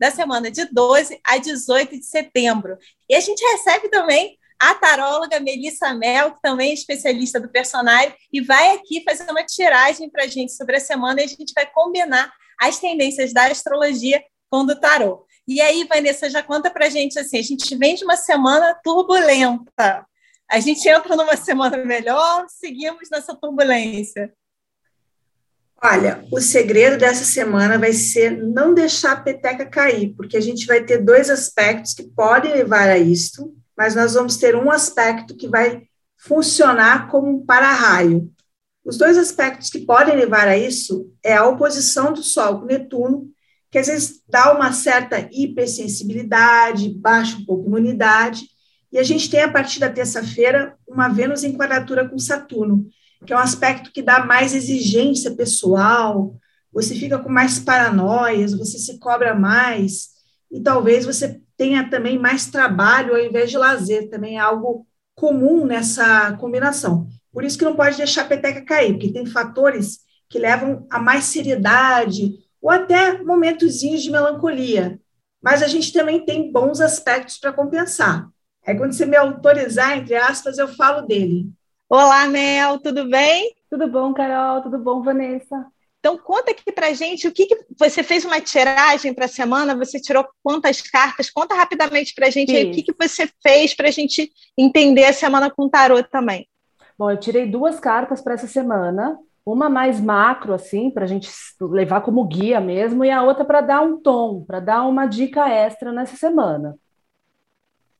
da semana de 12 a 18 de setembro. E a gente recebe também a taróloga Melissa Mel, que também é especialista do personagem, e vai aqui fazer uma tiragem para a gente sobre a semana e a gente vai combinar as tendências da astrologia com do tarô. E aí, Vanessa, já conta para a gente assim, a gente vem de uma semana turbulenta. A gente entra numa semana melhor, seguimos nessa turbulência. Olha, o segredo dessa semana vai ser não deixar a peteca cair, porque a gente vai ter dois aspectos que podem levar a isto, mas nós vamos ter um aspecto que vai funcionar como um para-raio. Os dois aspectos que podem levar a isso é a oposição do Sol com Netuno, que às vezes dá uma certa hipersensibilidade, baixa um pouco a imunidade, e a gente tem a partir da terça-feira uma Vênus em quadratura com Saturno, que é um aspecto que dá mais exigência pessoal, você fica com mais paranoias, você se cobra mais, e talvez você tenha também mais trabalho ao invés de lazer, também é algo comum nessa combinação. Por isso que não pode deixar a peteca cair, porque tem fatores que levam a mais seriedade, ou até momentozinhos de melancolia. Mas a gente também tem bons aspectos para compensar. É quando você me autorizar, entre aspas, eu falo dele. Olá, Mel, tudo bem? Tudo bom, Carol? Tudo bom, Vanessa? Então, conta aqui para gente o que, que, você fez uma tiragem para a semana, você tirou quantas cartas? Conta rapidamente para a gente aí, o que, que você fez para a gente entender a semana com tarô também. Bom, eu tirei duas cartas para essa semana, uma mais macro, assim, para a gente levar como guia mesmo, e a outra para dar um tom, para dar uma dica extra nessa semana.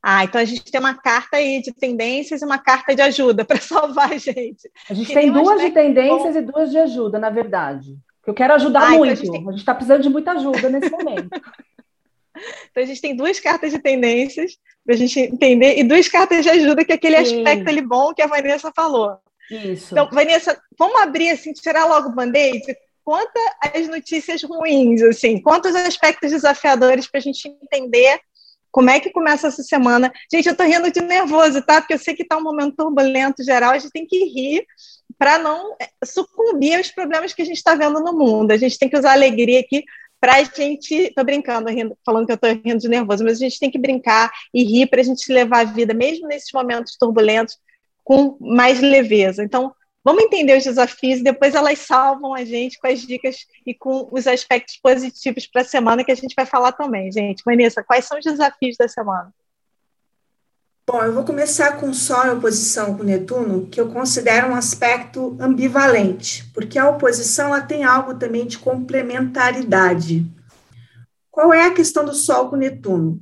Ah, então a gente tem uma carta aí de tendências e uma carta de ajuda para salvar a gente. A gente tem, tem duas de tendências bom. e duas de ajuda, na verdade. Eu quero ajudar ah, muito. Então a gente está tem... precisando de muita ajuda nesse momento. então a gente tem duas cartas de tendências para a gente entender e duas cartas de ajuda, que é aquele Sim. aspecto ali bom que a Vanessa falou. Isso. Então, Vanessa, vamos abrir assim, tirar logo o band-aid? Conta as notícias ruins, assim, quantos aspectos desafiadores para a gente entender como é que começa essa semana? Gente, eu tô rindo de nervoso, tá? Porque eu sei que tá um momento turbulento geral, a gente tem que rir para não é, sucumbir aos problemas que a gente está vendo no mundo. A gente tem que usar alegria aqui para a gente. Tô brincando, rindo, falando que eu tô rindo de nervoso, mas a gente tem que brincar e rir para a gente levar a vida, mesmo nesses momentos turbulentos, com mais leveza. Então, Vamos entender os desafios e depois elas salvam a gente com as dicas e com os aspectos positivos para a semana que a gente vai falar também, gente. Vanessa, quais são os desafios da semana? Bom, eu vou começar com Sol em oposição com Netuno, que eu considero um aspecto ambivalente, porque a oposição ela tem algo também de complementaridade. Qual é a questão do Sol com Netuno?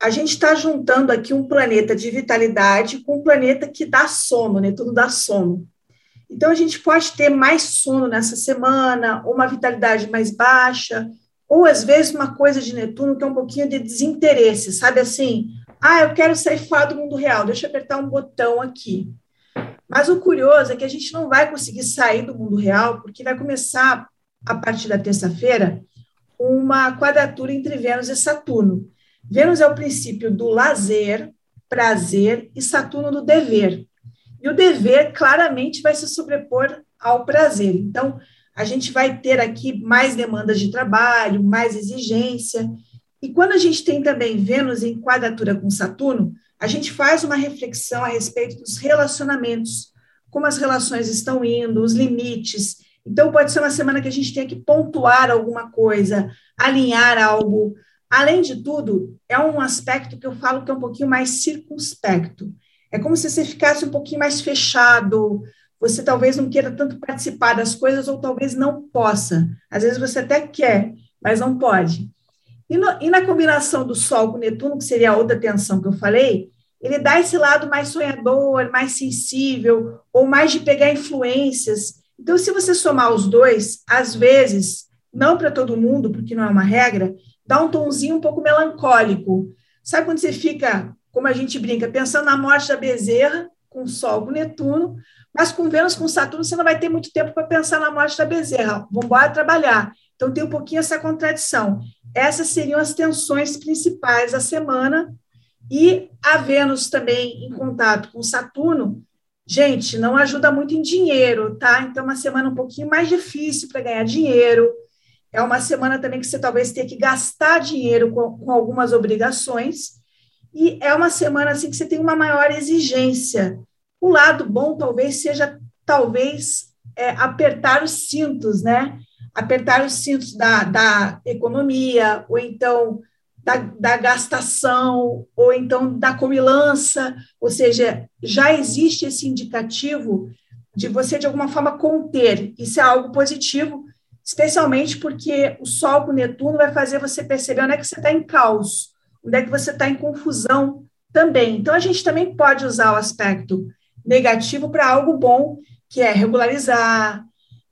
A gente está juntando aqui um planeta de vitalidade com um planeta que dá sono, né? Tudo dá sono. Então, a gente pode ter mais sono nessa semana, ou uma vitalidade mais baixa, ou às vezes uma coisa de Netuno que é um pouquinho de desinteresse, sabe assim? Ah, eu quero sair fora do mundo real, deixa eu apertar um botão aqui. Mas o curioso é que a gente não vai conseguir sair do mundo real, porque vai começar, a partir da terça-feira, uma quadratura entre Vênus e Saturno. Vênus é o princípio do lazer, prazer e Saturno do dever. E o dever claramente vai se sobrepor ao prazer. Então, a gente vai ter aqui mais demandas de trabalho, mais exigência. E quando a gente tem também Vênus em quadratura com Saturno, a gente faz uma reflexão a respeito dos relacionamentos, como as relações estão indo, os limites. Então, pode ser uma semana que a gente tenha que pontuar alguma coisa, alinhar algo, Além de tudo, é um aspecto que eu falo que é um pouquinho mais circunspecto. É como se você ficasse um pouquinho mais fechado, você talvez não queira tanto participar das coisas ou talvez não possa. Às vezes você até quer, mas não pode. E, no, e na combinação do Sol com Netuno, que seria a outra tensão que eu falei, ele dá esse lado mais sonhador, mais sensível, ou mais de pegar influências. Então, se você somar os dois, às vezes, não para todo mundo, porque não é uma regra, dá um tonzinho um pouco melancólico. Sabe quando você fica, como a gente brinca, pensando na morte da Bezerra, com Sol, com Netuno, mas com Vênus, com Saturno, você não vai ter muito tempo para pensar na morte da Bezerra. Vamos embora trabalhar. Então, tem um pouquinho essa contradição. Essas seriam as tensões principais da semana. E a Vênus também em contato com Saturno, gente, não ajuda muito em dinheiro, tá? Então, é uma semana um pouquinho mais difícil para ganhar dinheiro. É uma semana também que você talvez tenha que gastar dinheiro com, com algumas obrigações. E é uma semana assim que você tem uma maior exigência. O lado bom talvez seja talvez é, apertar os cintos, né? Apertar os cintos da, da economia, ou então da, da gastação, ou então da comilança, ou seja, já existe esse indicativo de você, de alguma forma, conter. Isso é algo positivo, especialmente porque o Sol com Netuno vai fazer você perceber onde é que você está em caos, onde é que você está em confusão também. Então, a gente também pode usar o aspecto negativo para algo bom, que é regularizar,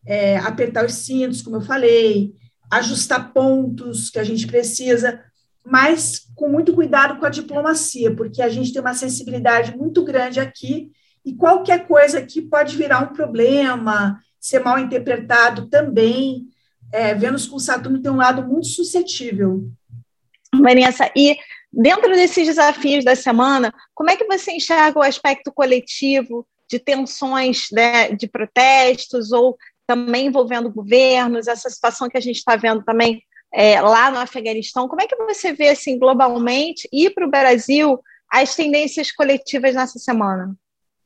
é, apertar os cintos, como eu falei, ajustar pontos que a gente precisa, mas com muito cuidado com a diplomacia, porque a gente tem uma sensibilidade muito grande aqui e qualquer coisa aqui pode virar um problema, ser mal interpretado também. É, Vênus com Saturno tem um lado muito suscetível. Vanessa, e dentro desses desafios da semana, como é que você enxerga o aspecto coletivo de tensões né, de protestos ou também envolvendo governos, essa situação que a gente está vendo também é, lá no Afeganistão? Como é que você vê assim globalmente e para o Brasil as tendências coletivas nessa semana?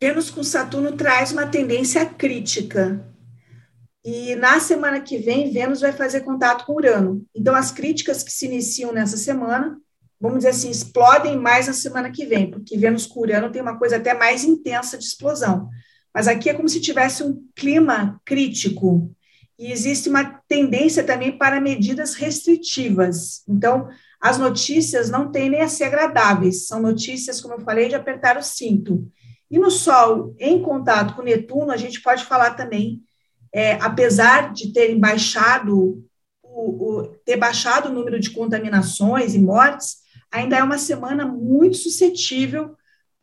Vênus com Saturno traz uma tendência crítica e na semana que vem, Vênus vai fazer contato com Urano. Então, as críticas que se iniciam nessa semana, vamos dizer assim, explodem mais na semana que vem, porque Vênus com Urano tem uma coisa até mais intensa de explosão. Mas aqui é como se tivesse um clima crítico. E existe uma tendência também para medidas restritivas. Então, as notícias não tendem a ser agradáveis, são notícias, como eu falei, de apertar o cinto. E no Sol, em contato com Netuno, a gente pode falar também é, apesar de terem baixado o, o, ter baixado o número de contaminações e mortes, ainda é uma semana muito suscetível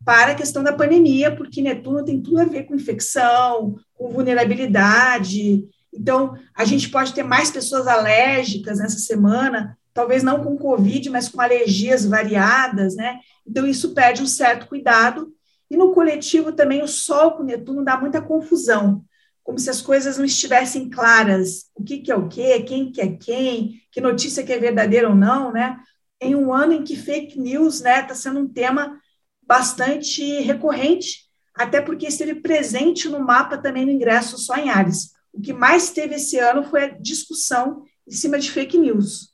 para a questão da pandemia, porque Netuno tem tudo a ver com infecção, com vulnerabilidade. Então, a gente pode ter mais pessoas alérgicas nessa semana, talvez não com Covid, mas com alergias variadas, né? Então, isso pede um certo cuidado. E no coletivo também, o Sol com Netuno dá muita confusão como se as coisas não estivessem claras, o que, que é o que, quem que é quem, que notícia que é verdadeira ou não, né? Em um ano em que fake news está né, tá sendo um tema bastante recorrente, até porque esteve presente no mapa também no ingresso só em Ares. O que mais teve esse ano foi a discussão em cima de fake news.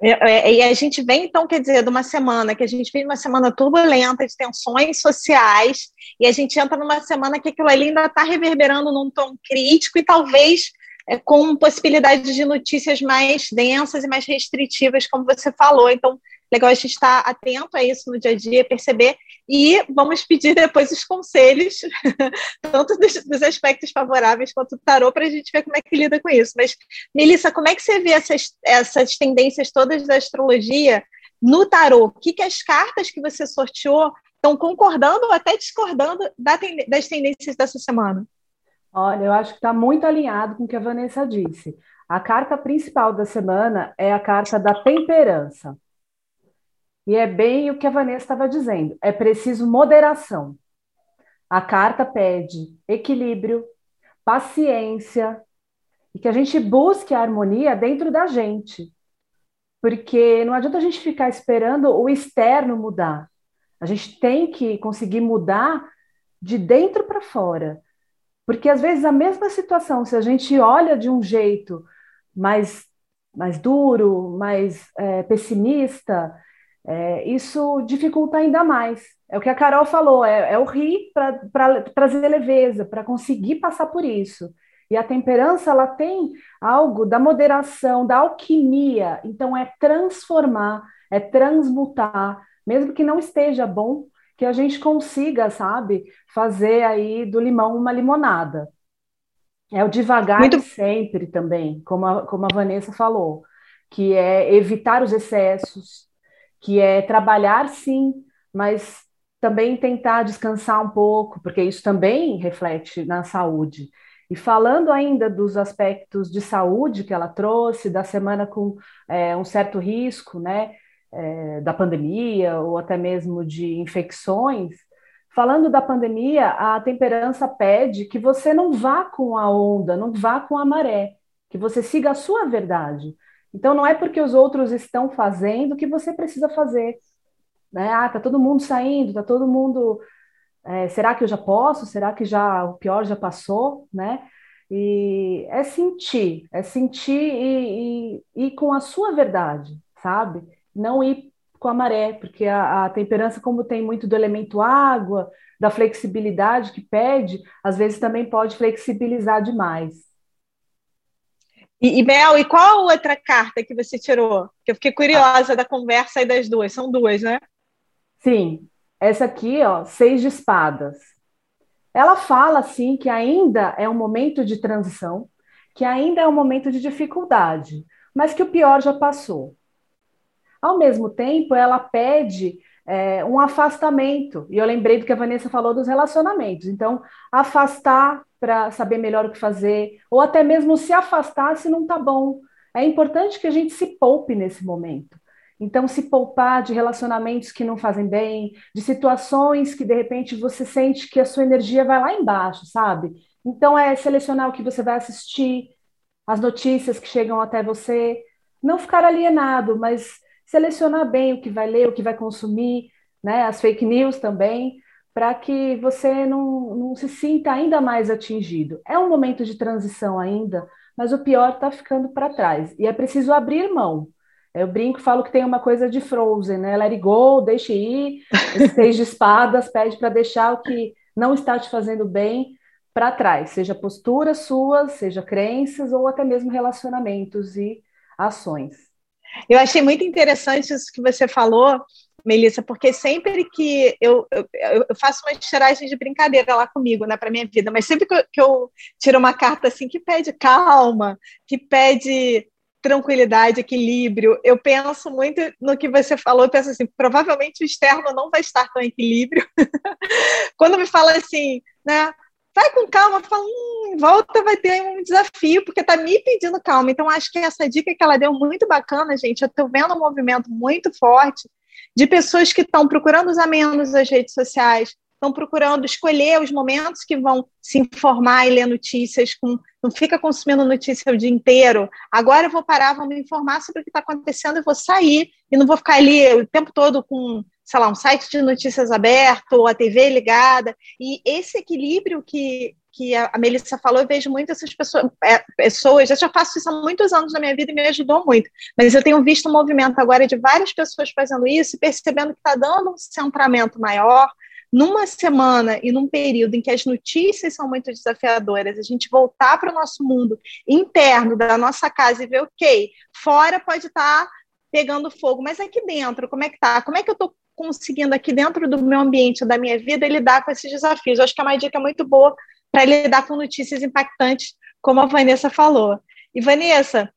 É, é, e a gente vem, então, quer dizer, de uma semana que a gente vem uma semana turbulenta de tensões sociais, e a gente entra numa semana que aquilo ali ainda está reverberando num tom crítico e talvez é, com possibilidade de notícias mais densas e mais restritivas, como você falou. Então, legal a gente estar atento a isso no dia a dia, perceber, e vamos pedir depois os conselhos, tanto dos, dos aspectos favoráveis quanto do tarô, para a gente ver como é que lida com isso. Mas, Melissa, como é que você vê essas, essas tendências todas da astrologia no tarô? O que, que as cartas que você sorteou estão concordando ou até discordando das tendências dessa semana? Olha, eu acho que está muito alinhado com o que a Vanessa disse. A carta principal da semana é a carta da temperança. E é bem o que a Vanessa estava dizendo: é preciso moderação. A carta pede equilíbrio, paciência e que a gente busque a harmonia dentro da gente. Porque não adianta a gente ficar esperando o externo mudar. A gente tem que conseguir mudar de dentro para fora. Porque às vezes a mesma situação, se a gente olha de um jeito mais, mais duro, mais é, pessimista, é, isso dificulta ainda mais. É o que a Carol falou, é, é o rir para trazer leveza, para conseguir passar por isso. E a temperança, ela tem algo da moderação, da alquimia. Então, é transformar, é transmutar, mesmo que não esteja bom, que a gente consiga, sabe, fazer aí do limão uma limonada. É o devagar Muito... sempre também, como a, como a Vanessa falou, que é evitar os excessos, que é trabalhar sim, mas também tentar descansar um pouco, porque isso também reflete na saúde. E falando ainda dos aspectos de saúde que ela trouxe, da semana com é, um certo risco, né, é, da pandemia ou até mesmo de infecções, falando da pandemia, a temperança pede que você não vá com a onda, não vá com a maré, que você siga a sua verdade. Então, não é porque os outros estão fazendo que você precisa fazer. Né? Ah, tá todo mundo saindo, tá todo mundo. É, será que eu já posso? Será que já o pior já passou? Né? E é sentir, é sentir e, e, e com a sua verdade, sabe? Não ir com a maré, porque a, a temperança, como tem muito do elemento água, da flexibilidade que pede, às vezes também pode flexibilizar demais. E, e Mel, e qual outra carta que você tirou? Que eu fiquei curiosa da conversa aí das duas. São duas, né? Sim. Essa aqui, ó, seis de espadas. Ela fala assim que ainda é um momento de transição, que ainda é um momento de dificuldade, mas que o pior já passou. Ao mesmo tempo, ela pede é, um afastamento. E eu lembrei do que a Vanessa falou dos relacionamentos. Então, afastar para saber melhor o que fazer, ou até mesmo se afastar se não está bom. É importante que a gente se poupe nesse momento. Então, se poupar de relacionamentos que não fazem bem, de situações que de repente você sente que a sua energia vai lá embaixo, sabe? Então, é selecionar o que você vai assistir, as notícias que chegam até você, não ficar alienado, mas selecionar bem o que vai ler, o que vai consumir, né, as fake news também, para que você não, não se sinta ainda mais atingido. É um momento de transição ainda, mas o pior está ficando para trás. E é preciso abrir mão. Eu brinco, falo que tem uma coisa de Frozen, né? Let it go, deixe ir. Seis de espadas pede para deixar o que não está te fazendo bem para trás, seja posturas suas, seja crenças ou até mesmo relacionamentos e ações. Eu achei muito interessante isso que você falou, Melissa, porque sempre que eu, eu, eu faço uma tiragem de brincadeira lá comigo, né, para minha vida, mas sempre que eu, que eu tiro uma carta assim que pede calma, que pede tranquilidade, equilíbrio. Eu penso muito no que você falou, eu penso assim, provavelmente o externo não vai estar com equilíbrio. Quando me fala assim, né, vai com calma, fala, hum, volta vai ter um desafio, porque está me pedindo calma. Então, acho que essa dica que ela deu muito bacana, gente. Eu estou vendo um movimento muito forte de pessoas que estão procurando usar menos as redes sociais, estão procurando escolher os momentos que vão se informar e ler notícias, com, não fica consumindo notícia o dia inteiro. Agora eu vou parar, vou me informar sobre o que está acontecendo e vou sair, e não vou ficar ali o tempo todo com sei lá, um site de notícias aberto, ou a TV ligada, e esse equilíbrio que, que a Melissa falou, eu vejo muito essas pessoas, é, pessoas, eu já faço isso há muitos anos na minha vida e me ajudou muito, mas eu tenho visto um movimento agora de várias pessoas fazendo isso e percebendo que está dando um centramento maior, numa semana e num período em que as notícias são muito desafiadoras, a gente voltar para o nosso mundo interno da nossa casa e ver, ok, fora pode estar tá pegando fogo, mas aqui dentro, como é que tá? Como é que eu estou conseguindo aqui dentro do meu ambiente, da minha vida, lidar com esses desafios. Eu acho que é uma dica muito boa para lidar com notícias impactantes, como a Vanessa falou. E Vanessa,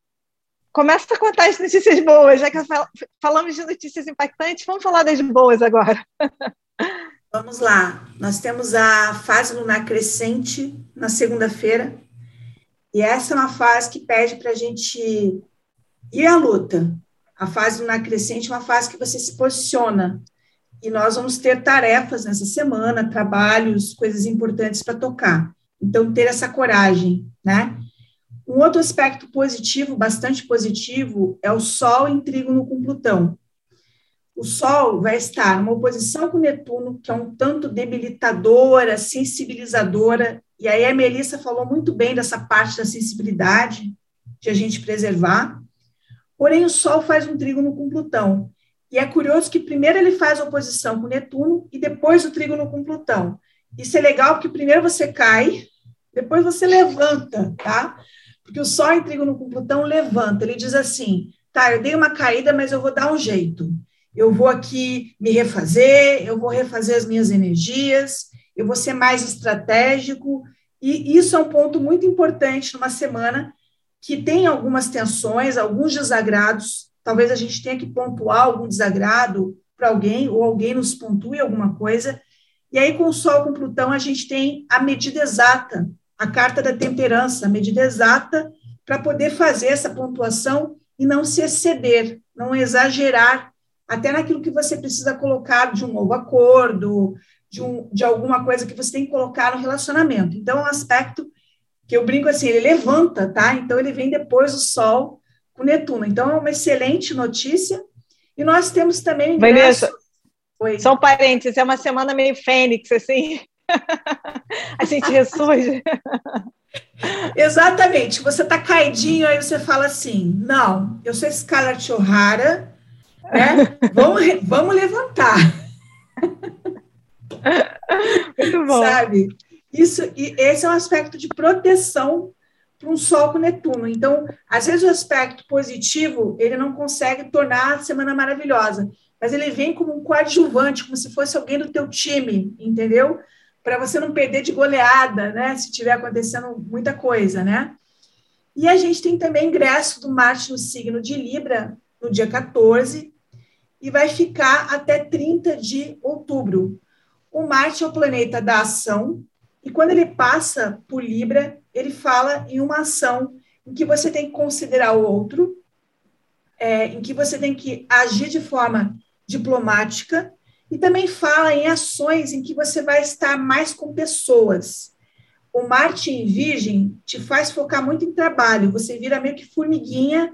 começa a contar as notícias boas, já que falamos de notícias impactantes, vamos falar das boas agora. Vamos lá. Nós temos a fase lunar crescente na segunda-feira, e essa é uma fase que pede para a gente ir à luta. A fase lunar crescente é uma fase que você se posiciona e nós vamos ter tarefas nessa semana, trabalhos, coisas importantes para tocar. Então, ter essa coragem, né? Um outro aspecto positivo, bastante positivo, é o Sol em trígono com Plutão. O Sol vai estar numa oposição com Netuno, que é um tanto debilitadora, sensibilizadora, e aí a Melissa falou muito bem dessa parte da sensibilidade, de a gente preservar. Porém, o Sol faz um trígono com Plutão. E é curioso que primeiro ele faz oposição com Netuno e depois o trígono com Plutão. Isso é legal porque primeiro você cai, depois você levanta, tá? Porque o Sol em trígono com Plutão levanta. Ele diz assim: tá, eu dei uma caída, mas eu vou dar um jeito. Eu vou aqui me refazer, eu vou refazer as minhas energias, eu vou ser mais estratégico. E isso é um ponto muito importante numa semana que tem algumas tensões, alguns desagrados talvez a gente tenha que pontuar algum desagrado para alguém, ou alguém nos pontue alguma coisa. E aí, com o Sol, com Plutão, a gente tem a medida exata, a carta da temperança, a medida exata para poder fazer essa pontuação e não se exceder, não exagerar, até naquilo que você precisa colocar de um novo acordo, de, um, de alguma coisa que você tem que colocar no relacionamento. Então, é um aspecto que eu brinco assim, ele levanta, tá? Então, ele vem depois do Sol com Netuno. Então, é uma excelente notícia. E nós temos também... Vanessa, Oi. só um parênteses, é uma semana meio fênix, assim... a gente ressurge. Exatamente. Você está caidinho, aí você fala assim: não, eu sou Scarlett O'Hara, né? vamos, vamos levantar. Muito bom. Sabe? Isso, e esse é um aspecto de proteção para um Sol com Netuno. Então, às vezes o aspecto positivo ele não consegue tornar a semana maravilhosa, mas ele vem como um coadjuvante, como se fosse alguém do teu time, entendeu? Para você não perder de goleada, né? Se tiver acontecendo muita coisa, né? E a gente tem também ingresso do Marte no signo de Libra no dia 14 e vai ficar até 30 de outubro. O Marte é o planeta da ação, e quando ele passa por Libra, ele fala em uma ação em que você tem que considerar o outro, é, em que você tem que agir de forma diplomática, e também fala em ações em que você vai estar mais com pessoas. O Marte em Virgem te faz focar muito em trabalho, você vira meio que formiguinha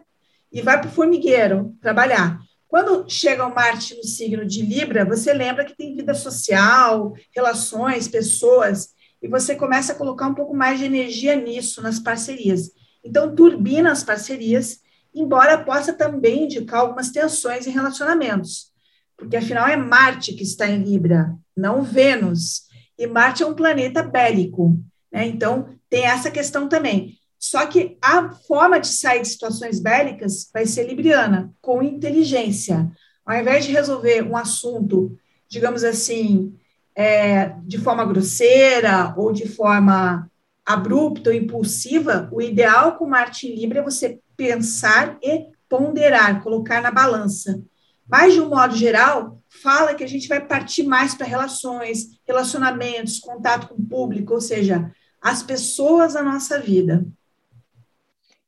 e vai para o formigueiro trabalhar. Quando chega o Marte no signo de Libra, você lembra que tem vida social, relações, pessoas, e você começa a colocar um pouco mais de energia nisso, nas parcerias. Então, turbina as parcerias, embora possa também indicar algumas tensões em relacionamentos, porque afinal é Marte que está em Libra, não Vênus. E Marte é um planeta bélico, né? Então, tem essa questão também. Só que a forma de sair de situações bélicas vai ser libriana, com inteligência. Ao invés de resolver um assunto, digamos assim, é, de forma grosseira ou de forma abrupta ou impulsiva, o ideal com Marte em Libra é você pensar e ponderar, colocar na balança. Mas, de um modo geral, fala que a gente vai partir mais para relações, relacionamentos, contato com o público, ou seja, as pessoas da nossa vida.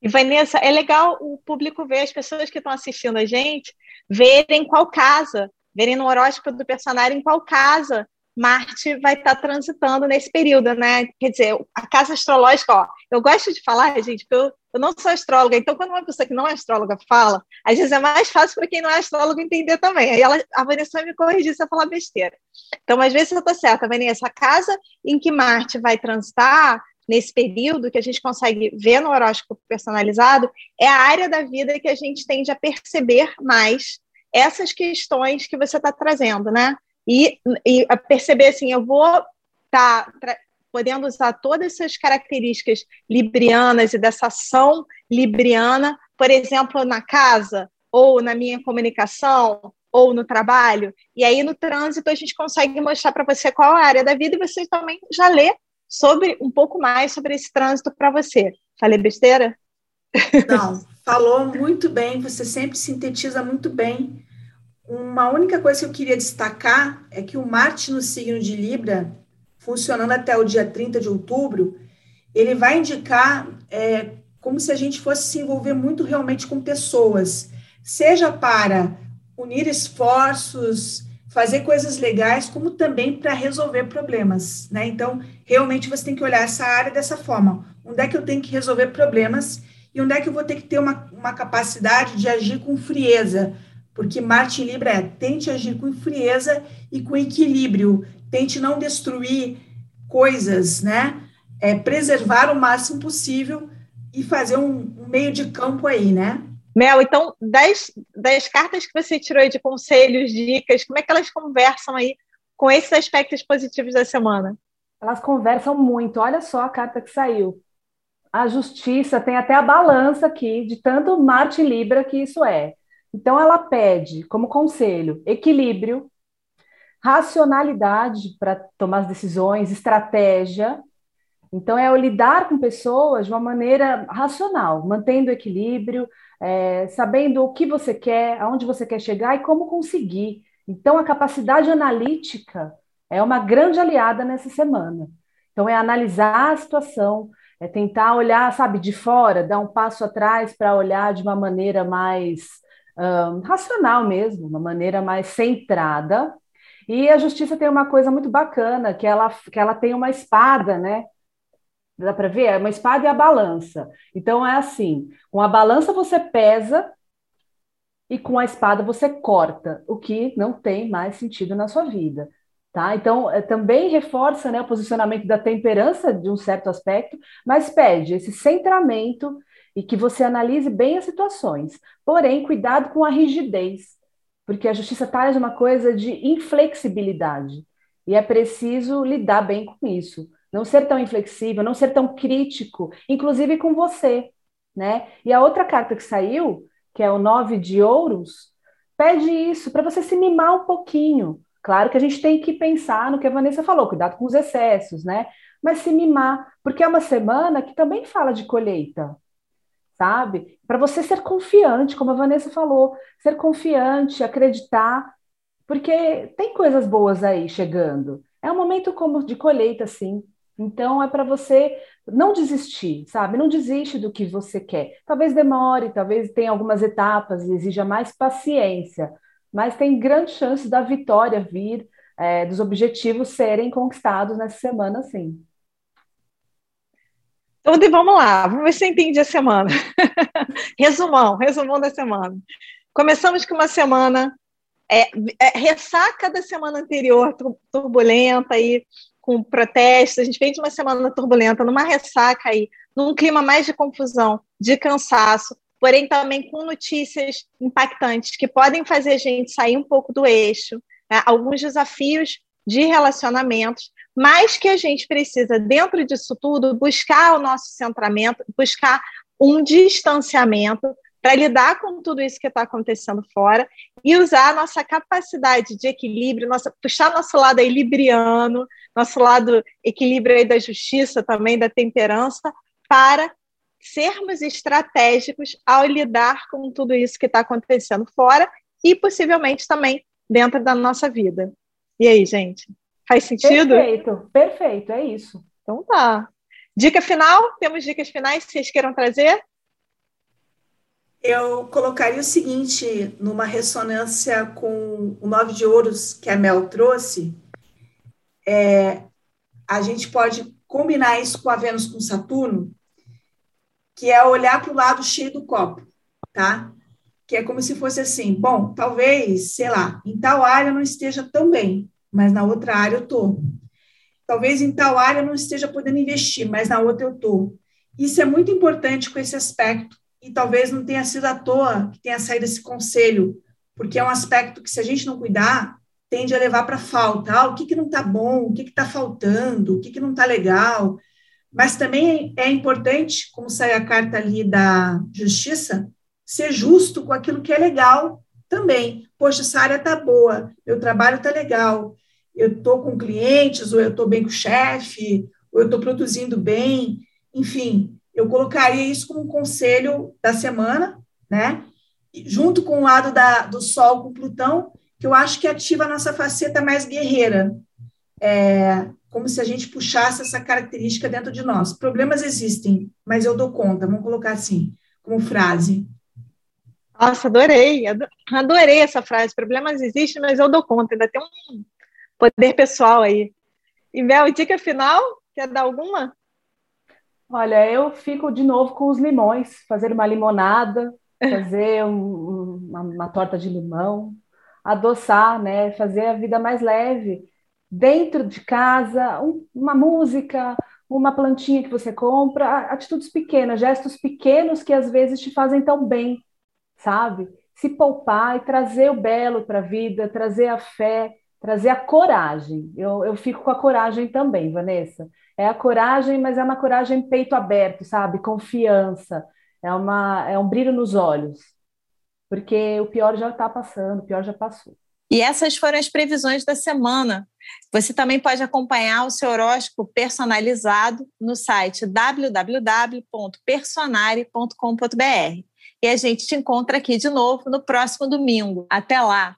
E Vanessa, é legal o público ver, as pessoas que estão assistindo a gente, verem qual casa, verem no horóscopo do personagem qual casa Marte vai estar transitando nesse período, né? Quer dizer, a casa astrológica, ó, eu gosto de falar, gente, porque eu, eu não sou astróloga, então quando uma pessoa que não é astróloga fala, às vezes é mais fácil para quem não é astrólogo entender também. Aí ela, a Vanessa vai me corrigir se eu falar besteira. Então, às vezes eu estou certa, Vanessa, a casa em que Marte vai transitar nesse período que a gente consegue ver no horóscopo personalizado é a área da vida que a gente tende a perceber mais essas questões que você está trazendo, né? E, e perceber assim, eu vou estar tá, podendo usar todas essas características librianas e dessa ação libriana, por exemplo, na casa ou na minha comunicação ou no trabalho, e aí no trânsito a gente consegue mostrar para você qual é a área da vida e você também já lê sobre um pouco mais sobre esse trânsito para você. Falei besteira? Não, falou muito bem, você sempre sintetiza muito bem. Uma única coisa que eu queria destacar é que o Marte no signo de Libra, funcionando até o dia 30 de outubro, ele vai indicar é, como se a gente fosse se envolver muito realmente com pessoas, seja para unir esforços, fazer coisas legais, como também para resolver problemas, né? Então, realmente você tem que olhar essa área dessa forma. Onde é que eu tenho que resolver problemas e onde é que eu vou ter que ter uma, uma capacidade de agir com frieza? Porque Marte Libra é tente agir com frieza e com equilíbrio, tente não destruir coisas, né? É, preservar o máximo possível e fazer um, um meio de campo aí, né? Mel, então, das, das cartas que você tirou aí de conselhos, dicas, como é que elas conversam aí com esses aspectos positivos da semana? Elas conversam muito. Olha só a carta que saiu. A justiça tem até a balança aqui, de tanto Marte e Libra que isso é. Então, ela pede, como conselho, equilíbrio, racionalidade para tomar as decisões, estratégia. Então, é o lidar com pessoas de uma maneira racional, mantendo equilíbrio, é, sabendo o que você quer, aonde você quer chegar e como conseguir. Então, a capacidade analítica é uma grande aliada nessa semana. Então, é analisar a situação, é tentar olhar, sabe, de fora, dar um passo atrás para olhar de uma maneira mais um, racional mesmo, uma maneira mais centrada. E a justiça tem uma coisa muito bacana, que ela, que ela tem uma espada, né? Dá para ver? É uma espada e a balança. Então é assim: com a balança você pesa e com a espada você corta, o que não tem mais sentido na sua vida. Tá? Então, é, também reforça né, o posicionamento da temperança de um certo aspecto, mas pede esse centramento e que você analise bem as situações. Porém, cuidado com a rigidez, porque a justiça traz uma coisa de inflexibilidade e é preciso lidar bem com isso. Não ser tão inflexível, não ser tão crítico, inclusive com você. Né? E a outra carta que saiu, que é o nove de ouros, pede isso, para você se mimar um pouquinho Claro que a gente tem que pensar no que a Vanessa falou, cuidado com os excessos, né? Mas se mimar, porque é uma semana que também fala de colheita, sabe? Para você ser confiante, como a Vanessa falou, ser confiante, acreditar, porque tem coisas boas aí chegando. É um momento como de colheita, sim. Então é para você não desistir, sabe? Não desiste do que você quer. Talvez demore, talvez tenha algumas etapas e exija mais paciência mas tem grande chance da vitória vir, é, dos objetivos serem conquistados nessa semana, sim. Então, vamos lá, vamos ver se eu entendi a semana. resumão, resumão da semana. Começamos com uma semana é, é, ressaca da semana anterior, turbulenta aí, com protestos. A gente vem de uma semana turbulenta, numa ressaca aí, num clima mais de confusão, de cansaço, porém também com notícias impactantes que podem fazer a gente sair um pouco do eixo, né? alguns desafios de relacionamentos, mas que a gente precisa, dentro disso tudo, buscar o nosso centramento, buscar um distanciamento para lidar com tudo isso que está acontecendo fora e usar a nossa capacidade de equilíbrio, nossa, puxar nosso lado equilibriano, nosso lado equilíbrio aí da justiça também, da temperança, para sermos estratégicos ao lidar com tudo isso que está acontecendo fora e possivelmente também dentro da nossa vida. E aí, gente? Faz sentido? Perfeito, perfeito, é isso. Então tá. Dica final? Temos dicas finais que vocês queiram trazer? Eu colocaria o seguinte, numa ressonância com o nove de ouros que a Mel trouxe, é, a gente pode combinar isso com a Vênus com Saturno, que é olhar para o lado cheio do copo, tá? Que é como se fosse assim, bom, talvez, sei lá, em tal área não esteja tão bem, mas na outra área eu tô. Talvez em tal área eu não esteja podendo investir, mas na outra eu tô. Isso é muito importante com esse aspecto e talvez não tenha sido à toa que tenha saído esse conselho, porque é um aspecto que se a gente não cuidar, tende a levar para falta. Ah, o que, que não está bom, o que está faltando, o que, que não está legal. Mas também é importante, como sai a carta ali da justiça, ser justo com aquilo que é legal também. Poxa, essa área está boa, meu trabalho está legal, eu estou com clientes, ou eu estou bem com o chefe, ou eu estou produzindo bem, enfim, eu colocaria isso como um conselho da semana, né? Junto com o lado da, do Sol com Plutão, que eu acho que ativa a nossa faceta mais guerreira. É, como se a gente puxasse essa característica dentro de nós. Problemas existem, mas eu dou conta, vamos colocar assim, como frase. Nossa, adorei, adorei essa frase. Problemas existem, mas eu dou conta. Ainda tem um poder pessoal aí. E Mel, dica final? Quer dar alguma? Olha, eu fico de novo com os limões, fazer uma limonada, fazer um, uma, uma torta de limão, adoçar, né? Fazer a vida mais leve dentro de casa, um, uma música, uma plantinha que você compra, atitudes pequenas, gestos pequenos que às vezes te fazem tão bem, sabe? Se poupar e trazer o belo para a vida, trazer a fé, trazer a coragem. Eu, eu fico com a coragem também, Vanessa. É a coragem, mas é uma coragem peito aberto, sabe? Confiança. É, uma, é um brilho nos olhos. Porque o pior já está passando, o pior já passou. E essas foram as previsões da semana. Você também pode acompanhar o seu horóscopo personalizado no site www.personare.com.br. e a gente te encontra aqui de novo no próximo domingo. Até lá!